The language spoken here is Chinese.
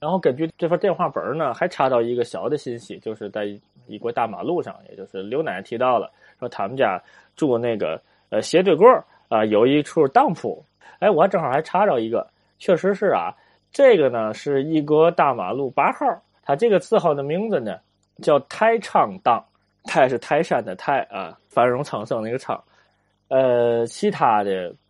然后根据这份电话本呢，还查到一个小的信息，就是在一国大马路上，也就是刘奶奶提到了，说他们家住那个呃斜对过啊，有一处当铺。哎，我正好还查着一个，确实是啊，这个呢是一国大马路八号，它这个字号的名字呢叫泰昌当，泰是泰山的泰啊，繁荣昌盛那个昌。呃，其他的